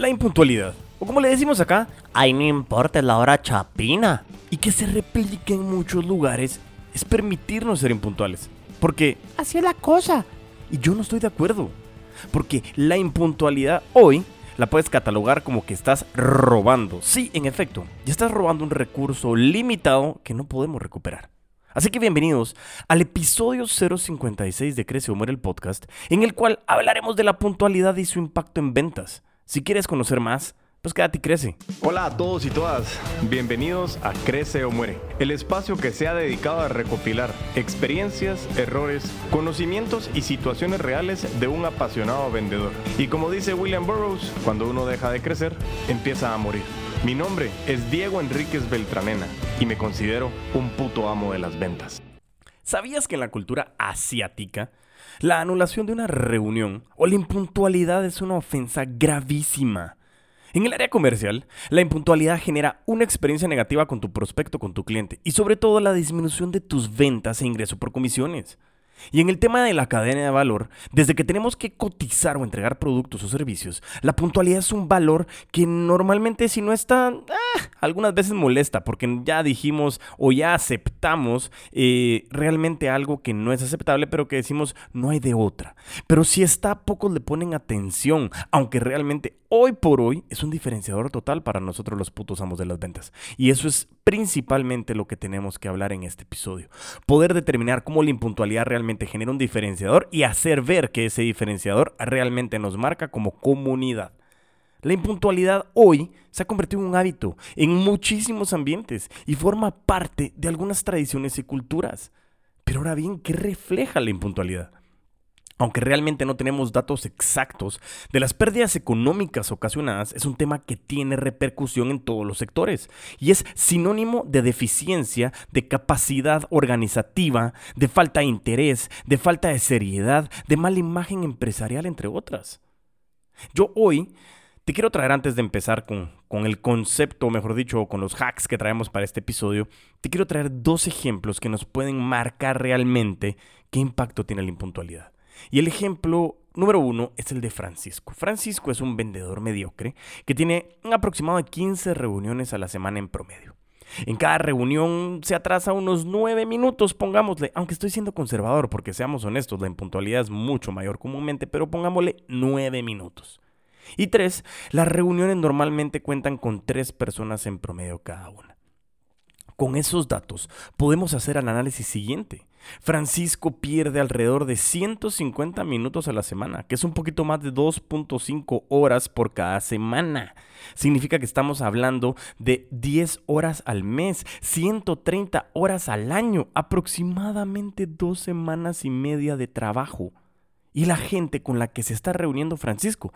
La impuntualidad, o como le decimos acá, Ay, no importa, es la hora chapina. y que se replique en muchos lugares, es permitirnos ser impuntuales. Porque Así es la cosa. Y yo no estoy de acuerdo. Porque la impuntualidad hoy la puedes catalogar como que estás robando. Sí, en efecto, ya estás robando un recurso limitado que no podemos recuperar. Así que bienvenidos al episodio 056 de Crece o Muere el podcast, en el cual hablaremos de la puntualidad y su impacto en ventas. Si quieres conocer más, pues quédate y crece. Hola a todos y todas, bienvenidos a Crece o Muere, el espacio que se ha dedicado a recopilar experiencias, errores, conocimientos y situaciones reales de un apasionado vendedor. Y como dice William Burroughs, cuando uno deja de crecer, empieza a morir. Mi nombre es Diego Enríquez Beltranena y me considero un puto amo de las ventas. ¿Sabías que en la cultura asiática la anulación de una reunión o la impuntualidad es una ofensa gravísima? En el área comercial, la impuntualidad genera una experiencia negativa con tu prospecto, con tu cliente y sobre todo la disminución de tus ventas e ingreso por comisiones. Y en el tema de la cadena de valor, desde que tenemos que cotizar o entregar productos o servicios, la puntualidad es un valor que normalmente si no está, algunas veces molesta porque ya dijimos o ya aceptamos eh, realmente algo que no es aceptable, pero que decimos no hay de otra. Pero si está, pocos le ponen atención, aunque realmente hoy por hoy es un diferenciador total para nosotros los putos amos de las ventas. Y eso es principalmente lo que tenemos que hablar en este episodio. Poder determinar cómo la impuntualidad realmente genera un diferenciador y hacer ver que ese diferenciador realmente nos marca como comunidad. La impuntualidad hoy se ha convertido en un hábito en muchísimos ambientes y forma parte de algunas tradiciones y culturas. Pero ahora bien, ¿qué refleja la impuntualidad? Aunque realmente no tenemos datos exactos de las pérdidas económicas ocasionadas, es un tema que tiene repercusión en todos los sectores y es sinónimo de deficiencia, de capacidad organizativa, de falta de interés, de falta de seriedad, de mala imagen empresarial, entre otras. Yo hoy te quiero traer antes de empezar con, con el concepto, o mejor dicho, con los hacks que traemos para este episodio, te quiero traer dos ejemplos que nos pueden marcar realmente qué impacto tiene la impuntualidad. Y el ejemplo número uno es el de Francisco. Francisco es un vendedor mediocre que tiene un aproximado de 15 reuniones a la semana en promedio. En cada reunión se atrasa unos 9 minutos, pongámosle, aunque estoy siendo conservador porque seamos honestos, la impuntualidad es mucho mayor comúnmente, pero pongámosle 9 minutos. Y tres, las reuniones normalmente cuentan con tres personas en promedio cada una. Con esos datos podemos hacer el análisis siguiente. Francisco pierde alrededor de 150 minutos a la semana, que es un poquito más de 2.5 horas por cada semana. Significa que estamos hablando de 10 horas al mes, 130 horas al año, aproximadamente dos semanas y media de trabajo. Y la gente con la que se está reuniendo Francisco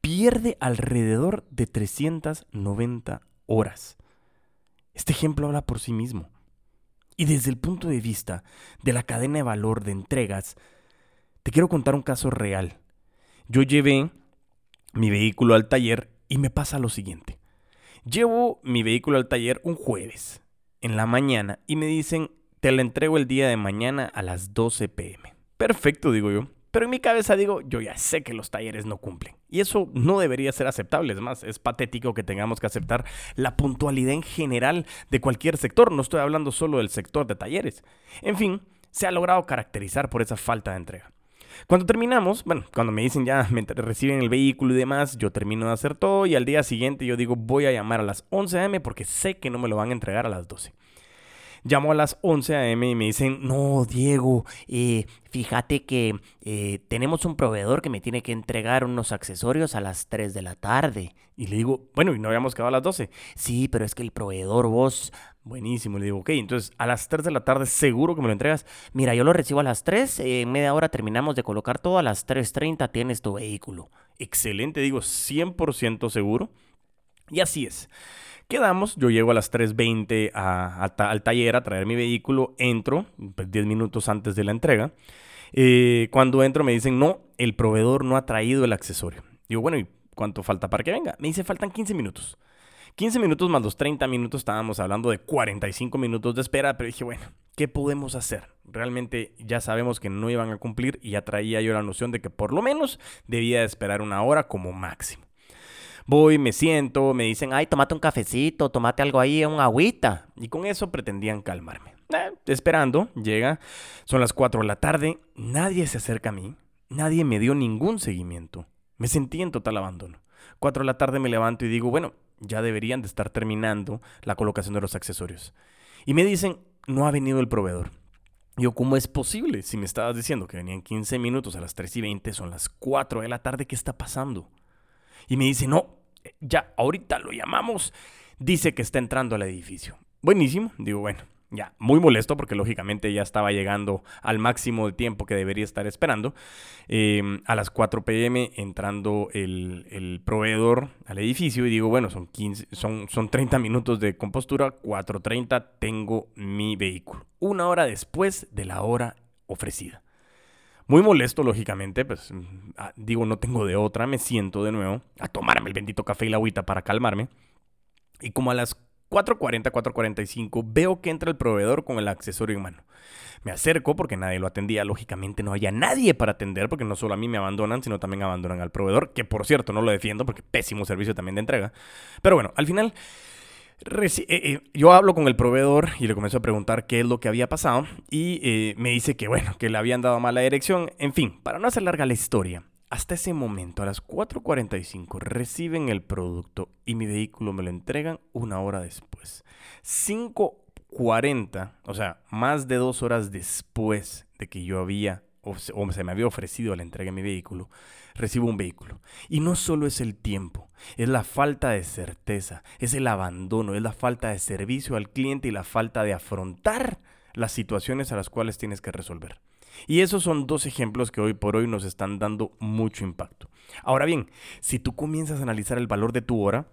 pierde alrededor de 390 horas. Este ejemplo habla por sí mismo. Y desde el punto de vista de la cadena de valor de entregas, te quiero contar un caso real. Yo llevé mi vehículo al taller y me pasa lo siguiente. Llevo mi vehículo al taller un jueves en la mañana y me dicen, te la entrego el día de mañana a las 12 pm. Perfecto, digo yo. Pero en mi cabeza digo, yo ya sé que los talleres no cumplen. Y eso no debería ser aceptable. Es más, es patético que tengamos que aceptar la puntualidad en general de cualquier sector. No estoy hablando solo del sector de talleres. En fin, se ha logrado caracterizar por esa falta de entrega. Cuando terminamos, bueno, cuando me dicen ya me reciben el vehículo y demás, yo termino de hacer todo y al día siguiente yo digo voy a llamar a las 11 am porque sé que no me lo van a entregar a las 12. Llamo a las 11 a.m. y me dicen, no, Diego, eh, fíjate que eh, tenemos un proveedor que me tiene que entregar unos accesorios a las 3 de la tarde. Y le digo, bueno, y no habíamos quedado a las 12. Sí, pero es que el proveedor vos... Buenísimo, le digo, ok, entonces a las 3 de la tarde seguro que me lo entregas. Mira, yo lo recibo a las 3, eh, en media hora terminamos de colocar todo, a las 3.30 tienes tu vehículo. Excelente, digo, 100% seguro. Y así es. Quedamos, yo llego a las 3.20 a, al taller a traer mi vehículo, entro, pues 10 minutos antes de la entrega. Eh, cuando entro me dicen, no, el proveedor no ha traído el accesorio. Digo, bueno, ¿y cuánto falta para que venga? Me dice, faltan 15 minutos. 15 minutos más los 30 minutos, estábamos hablando de 45 minutos de espera, pero dije, bueno, ¿qué podemos hacer? Realmente ya sabemos que no iban a cumplir y ya traía yo la noción de que por lo menos debía de esperar una hora como máximo. Voy, me siento, me dicen, ay, tomate un cafecito, tomate algo ahí, un agüita. Y con eso pretendían calmarme. Eh, esperando, llega, son las 4 de la tarde, nadie se acerca a mí, nadie me dio ningún seguimiento. Me sentí en total abandono. 4 de la tarde me levanto y digo, bueno, ya deberían de estar terminando la colocación de los accesorios. Y me dicen, no ha venido el proveedor. Yo, ¿cómo es posible? Si me estabas diciendo que venían 15 minutos a las 3 y 20, son las 4 de la tarde, ¿qué está pasando? Y me dice, no, ya, ahorita lo llamamos. Dice que está entrando al edificio. Buenísimo. Digo, bueno, ya, muy molesto porque lógicamente ya estaba llegando al máximo de tiempo que debería estar esperando. Em, a las 4 pm entrando el, proveedor al edificio y digo, bueno, son, 15, son, son 30 minutos de compostura, 4.30 tengo mi vehículo. Una hora después de la hora ofrecida. Muy molesto, lógicamente, pues ah, digo, no tengo de otra, me siento de nuevo a tomarme el bendito café y la agüita para calmarme. Y como a las 4.40, 4.45, veo que entra el proveedor con el accesorio en mano. Me acerco porque nadie lo atendía. Lógicamente no había nadie para atender porque no solo a mí me abandonan, sino también abandonan al proveedor, que por cierto no lo defiendo porque pésimo servicio también de entrega. Pero bueno, al final eh, eh, yo hablo con el proveedor y le comienzo a preguntar qué es lo que había pasado y eh, me dice que bueno, que le habían dado mala dirección. En fin, para no hacer larga la historia, hasta ese momento, a las 4.45, reciben el producto y mi vehículo me lo entregan una hora después. 5.40, o sea, más de dos horas después de que yo había, o se, me había ofrecido la entrega de mi vehículo, recibo un vehículo. Y no solo es el tiempo, es la falta de certeza, es el abandono, es la falta de servicio al cliente y la falta de afrontar las situaciones a las cuales tienes que resolver. Y esos son dos ejemplos que hoy por hoy nos están dando mucho impacto. Ahora bien, si tú comienzas a analizar el valor de tu hora,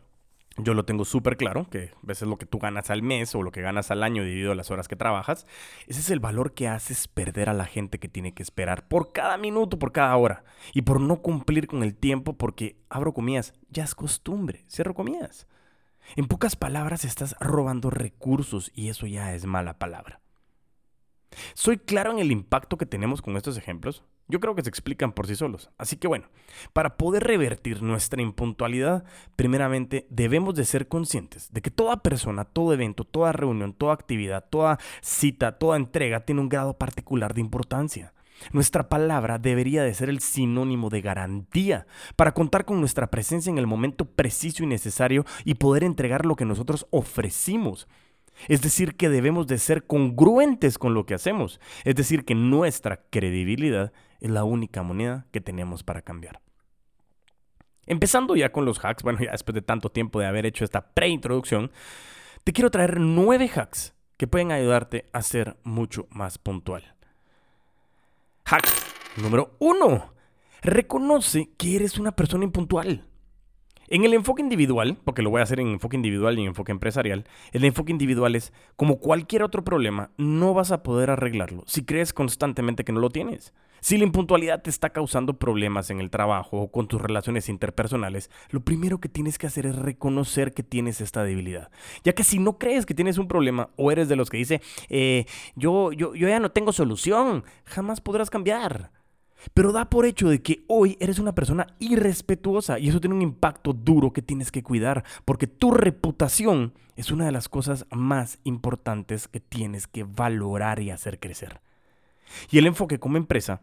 yo lo tengo súper claro, que a veces lo que tú ganas al mes o lo que ganas al año dividido las horas que trabajas, ese es el valor que haces perder a la gente que tiene que esperar por cada minuto, por cada hora, y por no cumplir con el tiempo porque, abro comillas, ya es costumbre, cierro comillas. En pocas palabras, estás robando recursos y eso ya es mala palabra. ¿Soy claro en el impacto que tenemos con estos ejemplos? Yo creo que se explican por sí solos. Así que bueno, para poder revertir nuestra impuntualidad, primeramente debemos de ser conscientes de que toda persona, todo evento, toda reunión, toda actividad, toda cita, toda entrega tiene un grado particular de importancia. Nuestra palabra debería de ser el sinónimo de garantía para contar con nuestra presencia en el momento preciso y necesario y poder entregar lo que nosotros ofrecimos es decir, que debemos de ser congruentes con lo que hacemos. Es decir, que nuestra credibilidad es la única moneda que tenemos para cambiar. Empezando ya con los hacks, bueno, ya después de tanto tiempo de haber hecho esta preintroducción, te quiero traer nueve hacks que pueden ayudarte a ser mucho más puntual. Hack número uno. Reconoce que eres una persona impuntual. En el enfoque individual, porque lo voy a hacer en enfoque individual y en enfoque empresarial, el enfoque individual es, como cualquier otro problema, no vas a poder arreglarlo si crees constantemente que no lo tienes. Si la impuntualidad te está causando problemas en el trabajo o con tus relaciones interpersonales, lo primero que tienes que hacer es reconocer que tienes esta debilidad. Ya que si no crees que tienes un problema o eres de los que dice, eh, yo, yo, yo ya no tengo solución, jamás podrás cambiar. Pero da por hecho de que hoy eres una persona irrespetuosa y eso tiene un impacto duro que tienes que cuidar, porque tu reputación es una de las cosas más importantes que tienes que valorar y hacer crecer. Y el enfoque como empresa,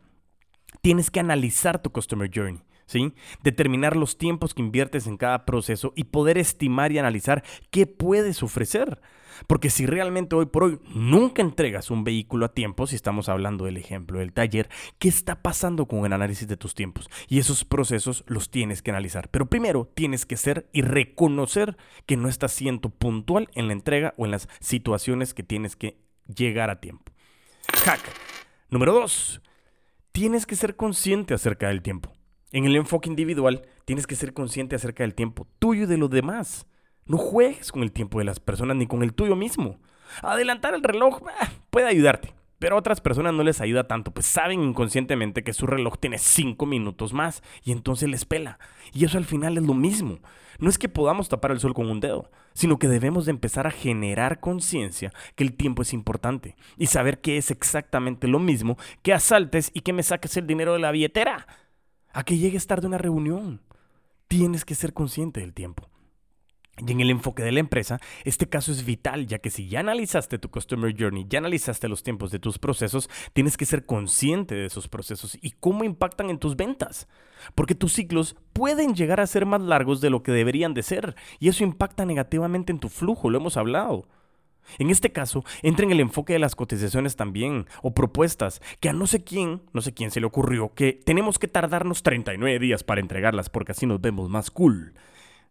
tienes que analizar tu customer journey. ¿Sí? Determinar los tiempos que inviertes en cada proceso y poder estimar y analizar qué puedes ofrecer. Porque si realmente hoy por hoy nunca entregas un vehículo a tiempo, si estamos hablando del ejemplo del taller, ¿qué está pasando con el análisis de tus tiempos? Y esos procesos los tienes que analizar. Pero primero tienes que ser y reconocer que no estás siendo puntual en la entrega o en las situaciones que tienes que llegar a tiempo. Hack. Número dos. Tienes que ser consciente acerca del tiempo. En el enfoque individual, tienes que ser consciente acerca del tiempo tuyo y de los demás. No juegues con el tiempo de las personas ni con el tuyo mismo. Adelantar el reloj puede ayudarte, pero a otras personas no les ayuda tanto, pues saben inconscientemente que su reloj tiene 5 minutos más y entonces les pela. Y eso al final es lo mismo. No es que podamos tapar el sol con un dedo, sino que debemos de empezar a generar conciencia que el tiempo es importante y saber que es exactamente lo mismo que asaltes y que me saques el dinero de la billetera, a que llegues tarde a una reunión tienes que ser consciente del tiempo. Y en el enfoque de la empresa, este caso es vital, ya que si ya analizaste tu Customer Journey, ya analizaste los tiempos de tus procesos, tienes que ser consciente de esos procesos y cómo impactan en tus ventas. Porque tus ciclos pueden llegar a ser más largos de lo que deberían de ser, y eso impacta negativamente en tu flujo, lo hemos hablado. En este caso, entra en el enfoque de las cotizaciones también, o propuestas, que a no sé quién, no sé quién se le ocurrió, que tenemos que tardarnos 39 días para entregarlas porque así nos vemos más cool.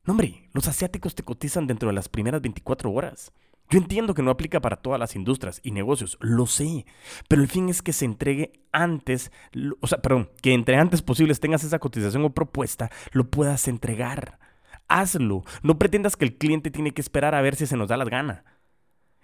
No, hombre, los asiáticos te cotizan dentro de las primeras 24 horas. Yo entiendo que no aplica para todas las industrias y negocios, lo sé, pero el fin es que se entregue antes, o sea, perdón, que entre antes posibles tengas esa cotización o propuesta, lo puedas entregar. Hazlo, no pretendas que el cliente tiene que esperar a ver si se nos da las ganas.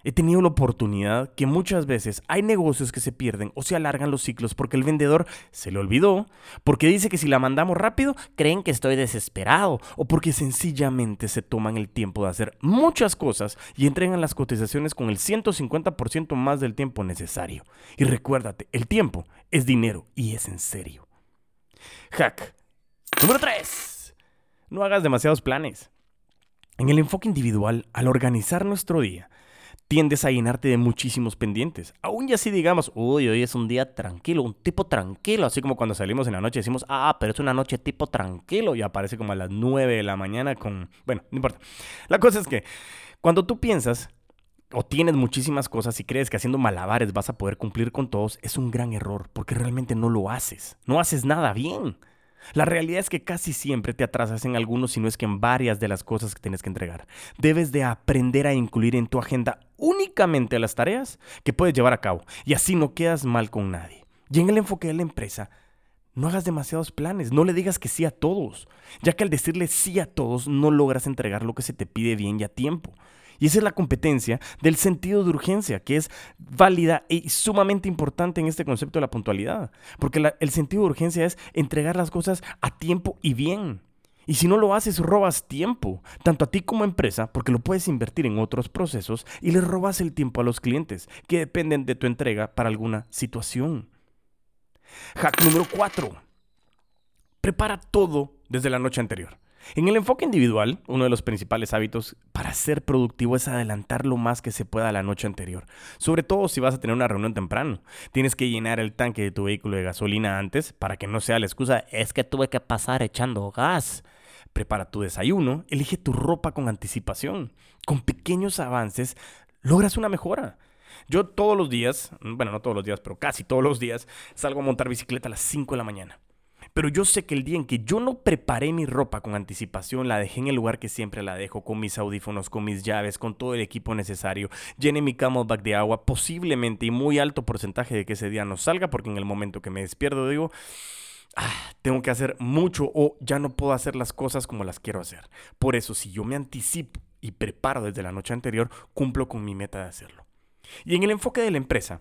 He tenido la oportunidad que muchas veces hay negocios que se pierden o se alargan los ciclos porque el vendedor se le olvidó, porque dice que si la mandamos rápido creen que estoy desesperado o porque sencillamente se toman el tiempo de hacer muchas cosas y entregan las cotizaciones con el 150% más del tiempo necesario. Y recuérdate, el tiempo es dinero y es en serio. Hack. Número 3. No hagas demasiados planes. En el enfoque individual, al organizar nuestro día, tiendes a llenarte de muchísimos pendientes. Aún ya así digamos, uy, hoy es un día tranquilo, un tipo tranquilo, así como cuando salimos en la noche decimos, ah, pero es una noche tipo tranquilo y aparece como a las 9 de la mañana con... Bueno, no importa. La cosa es que cuando tú piensas o tienes muchísimas cosas y crees que haciendo malabares vas a poder cumplir con todos, es un gran error, porque realmente no lo haces. No haces nada bien. La realidad es que casi siempre te atrasas en algunos, si no es que en varias de las cosas que tienes que entregar. Debes de aprender a incluir en tu agenda únicamente las tareas que puedes llevar a cabo y así no quedas mal con nadie. Y en el enfoque de la empresa, no hagas demasiados planes, no le digas que sí a todos, ya que al decirle sí a todos no logras entregar lo que se te pide bien y a tiempo. Y esa es la competencia del sentido de urgencia, que es válida y sumamente importante en este concepto de la puntualidad. Porque el sentido de urgencia es entregar las cosas a tiempo y bien. Y si no lo haces, robas tiempo, tanto a ti como empresa, porque lo puedes invertir en otros procesos y le robas el tiempo a los clientes que dependen de tu entrega para alguna situación. Hack número 4. Prepara todo desde la noche anterior. En el enfoque individual, uno de los principales hábitos para ser productivo es adelantar lo más que se pueda la noche anterior. Sobre todo si vas a tener una reunión temprano. Tienes que llenar el tanque de tu vehículo de gasolina antes para que no sea la excusa es que tuve que pasar echando gas. Prepara tu desayuno, elige tu ropa con anticipación. Con pequeños avances logras una mejora. Yo todos los días, bueno, no todos los días, pero casi todos los días, salgo a montar bicicleta a las 5 de la mañana. Pero yo sé que el día en que yo no preparé mi ropa con anticipación, la dejé en el lugar que siempre la dejo, con mis audífonos, con mis llaves, con todo el equipo necesario, llené mi camelback de agua, posiblemente y muy alto porcentaje de que ese día no salga, porque en el momento que me despierto digo, ah, tengo que hacer mucho o ya no puedo hacer las cosas como las quiero hacer. Por eso, si yo me anticipo y preparo desde la noche anterior, cumplo con mi meta de hacerlo. Y en el enfoque de la empresa,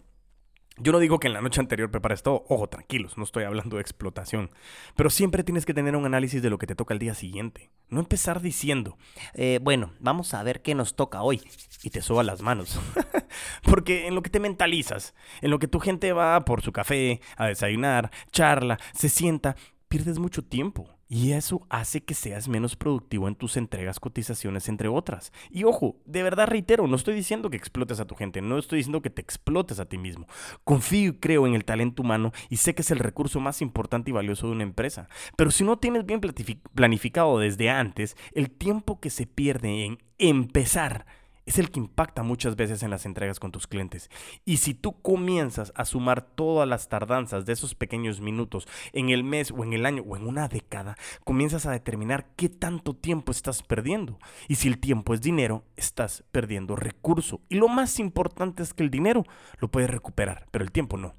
yo no digo que en la noche anterior prepares todo, ojo, tranquilos, no estoy hablando de explotación, pero siempre tienes que tener un análisis de lo que te toca el día siguiente. No empezar diciendo, eh, bueno, vamos a ver qué nos toca hoy y te soba las manos. Porque en lo que te mentalizas, en lo que tu gente va por su café, a desayunar, charla, se sienta, pierdes mucho tiempo. Y eso hace que seas menos productivo en tus entregas, cotizaciones, entre otras. Y ojo, de verdad reitero, no estoy diciendo que explotes a tu gente, no estoy diciendo que te explotes a ti mismo. Confío y creo en el talento humano y sé que es el recurso más importante y valioso de una empresa. Pero si no tienes bien planificado desde antes, el tiempo que se pierde en empezar es el que impacta muchas veces en las entregas con tus clientes. Y si tú comienzas a sumar todas las tardanzas de esos pequeños minutos en el mes o en el año o en una década, comienzas a determinar qué tanto tiempo estás perdiendo. Y si el tiempo es dinero, estás perdiendo recurso. Y lo más importante es que el dinero lo puedes recuperar, pero el tiempo no.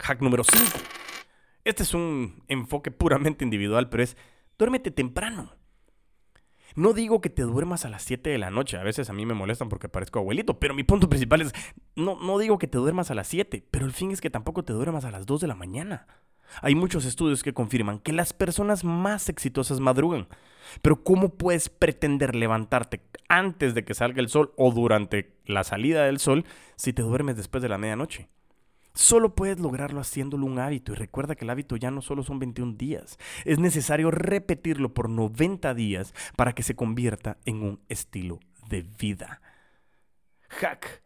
Hack número 5. Este es un enfoque puramente individual, pero es duérmete temprano. No digo que te duermas a las 7 de la noche, a veces a mí me molestan porque parezco abuelito, pero mi punto principal es, no, no digo que te duermas a las 7, pero el fin es que tampoco te duermas a las 2 de la mañana. Hay muchos estudios que confirman que las personas más exitosas madrugan. Pero ¿cómo puedes pretender levantarte antes de que salga el sol o durante la salida del sol si te duermes después de la medianoche? Solo puedes lograrlo haciéndolo un hábito y recuerda que el hábito ya no solo son 21 días, es necesario repetirlo por 90 días para que se convierta en un estilo de vida. Hack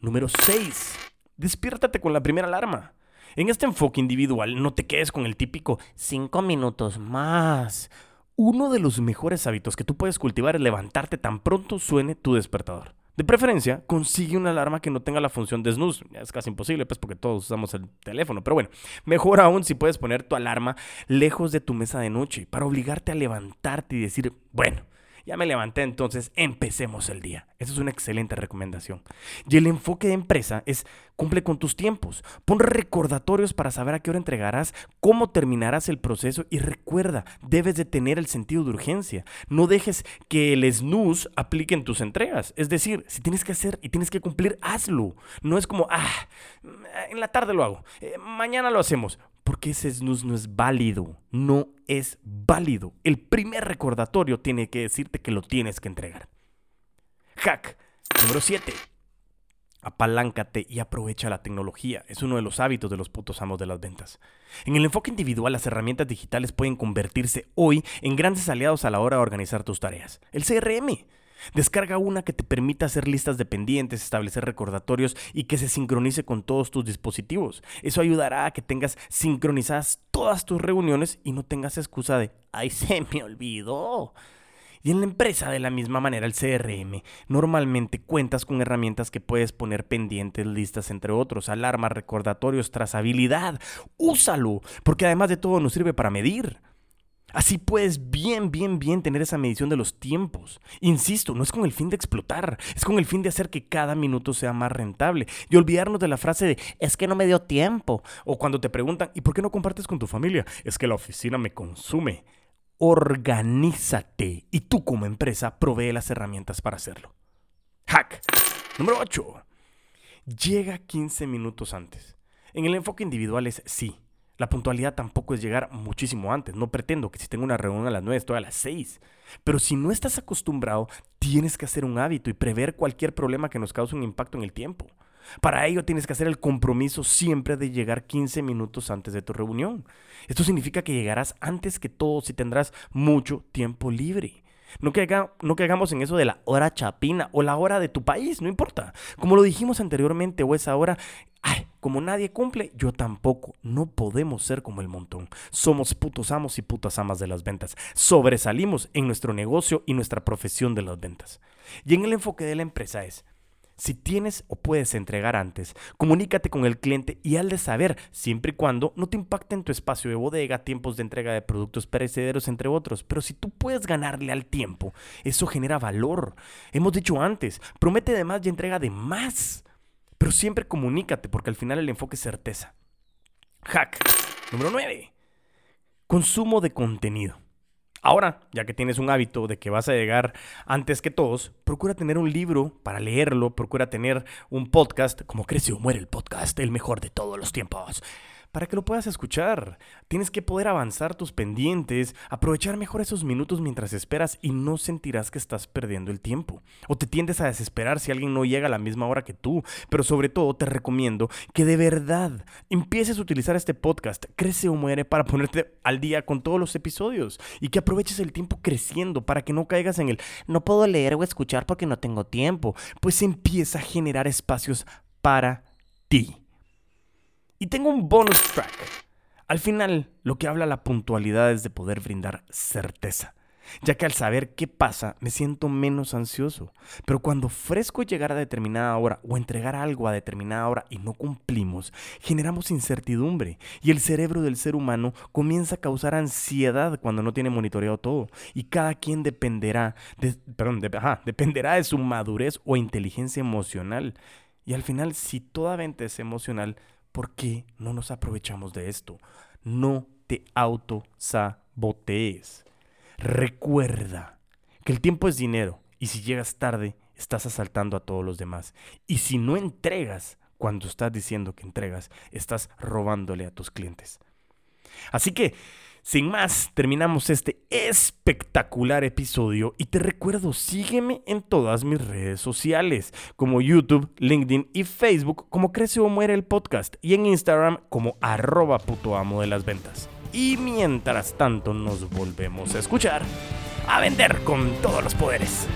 número 6. Despiértate con la primera alarma. En este enfoque individual no te quedes con el típico 5 minutos más. Uno de los mejores hábitos que tú puedes cultivar es levantarte tan pronto suene tu despertador. De preferencia, consigue una alarma que no tenga la función de snooze. Es casi imposible, pues, porque todos usamos el teléfono. Pero bueno, mejor aún si puedes poner tu alarma lejos de tu mesa de noche para obligarte a levantarte y decir, bueno, ya me levanté, entonces empecemos el día. Esa es una excelente recomendación. Y el enfoque de empresa es cumple con tus tiempos. Pon recordatorios para saber a qué hora entregarás, cómo terminarás el proceso y recuerda, debes de tener el sentido de urgencia. No dejes que el snooze aplique en tus entregas. Es decir, si tienes que hacer y tienes que cumplir, hazlo. No es como, ah, en la tarde lo hago, eh, mañana lo hacemos porque ese snooze no es válido, no es válido. El primer recordatorio tiene que decirte que lo tienes que entregar. Hack número 7. Apaláncate y aprovecha la tecnología. Es uno de los hábitos de los putos amos de las ventas. En el enfoque individual, las herramientas digitales pueden convertirse hoy en grandes aliados a la hora de organizar tus tareas. El CRM Descarga una que te permita hacer listas de pendientes, establecer recordatorios y que se sincronice con todos tus dispositivos. Eso ayudará a que tengas sincronizadas todas tus reuniones y no tengas excusa de, ay, se me olvidó. Y en la empresa, de la misma manera, el CRM, normalmente cuentas con herramientas que puedes poner pendientes, listas, entre otros, alarmas, recordatorios, trazabilidad. Úsalo, porque además de todo nos sirve para medir. Así puedes bien, bien, bien tener esa medición de los tiempos. Insisto, no es con el fin de explotar, es con el fin de hacer que cada minuto sea más rentable y olvidarnos de la frase de es que no me dio tiempo. O cuando te preguntan, ¿y por qué no compartes con tu familia? Es que la oficina me consume. Organízate y tú como empresa provee las herramientas para hacerlo. Hack número 8. Llega 15 minutos antes. En el enfoque individual es sí la puntualidad tampoco es llegar muchísimo antes. No pretendo que si tengo una reunión a las 9 estoy a las 6. Pero si no estás acostumbrado, tienes que hacer un hábito y prever cualquier problema que nos cause un impacto en el tiempo. Para ello tienes que hacer el compromiso siempre de llegar 15 minutos antes de tu reunión. Esto significa que llegarás antes que todos y tendrás mucho tiempo libre. No, que no hagamos en eso de la hora chapina o la hora de tu país, no importa. Como lo dijimos anteriormente, o esa hora, ay, como nadie cumple, yo tampoco. No podemos ser como el montón. Somos putos amos y putas amas de las ventas. Sobresalimos en nuestro negocio y nuestra profesión de las ventas. Y en el enfoque de la empresa es, si tienes o puedes entregar antes, comunícate con el cliente y al de saber, siempre y cuando no te impacte en tu espacio de bodega, tiempos de entrega de productos perecederos, entre otros. Pero si tú puedes ganarle al tiempo, eso genera valor. Hemos dicho antes, promete de más y entrega de más. Pero siempre comunícate porque al final el enfoque es certeza. Hack número 9. Consumo de contenido. Ahora, ya que tienes un hábito de que vas a llegar antes que todos, procura tener un libro para leerlo, procura tener un podcast, como Crece o Muere el podcast, el mejor de todos los tiempos para que lo puedas escuchar. Tienes que poder avanzar tus pendientes, aprovechar mejor esos minutos mientras esperas y no sentirás que estás perdiendo el tiempo. O te tiendes a desesperar si alguien no llega a la misma hora que tú. Pero sobre todo te recomiendo que de verdad empieces a utilizar este podcast, Crece o Muere, para ponerte al día con todos los episodios y que aproveches el tiempo creciendo para que no caigas en el no puedo leer o escuchar porque no tengo tiempo. Pues empieza a generar espacios para ti. Y tengo un bonus track. Al final, lo que habla la puntualidad es de poder brindar certeza, ya que al saber qué pasa me siento menos ansioso. Pero cuando ofrezco llegar a determinada hora o entregar algo a determinada hora y no cumplimos, generamos incertidumbre y el cerebro del ser humano comienza a causar ansiedad cuando no tiene monitoreado todo. Y cada quien dependerá de, perdón, dependerá de su madurez o inteligencia emocional. Y al final, si toda venta es emocional, ¿Por qué no nos aprovechamos de esto? No te autosabotees. Recuerda que el tiempo es dinero y si llegas tarde, estás asaltando a todos los demás. Y si no entregas cuando estás diciendo que entregas, estás robándole a tus clientes. Así que, Sin más, terminamos este espectacular episodio y te recuerdo, sígueme en todas mis redes sociales, como YouTube, LinkedIn y Facebook como Crece o Muere el podcast y en Instagram como arroba puto amo de las ventas. Y mientras tanto nos volvemos a escuchar, a vender con todos los poderes.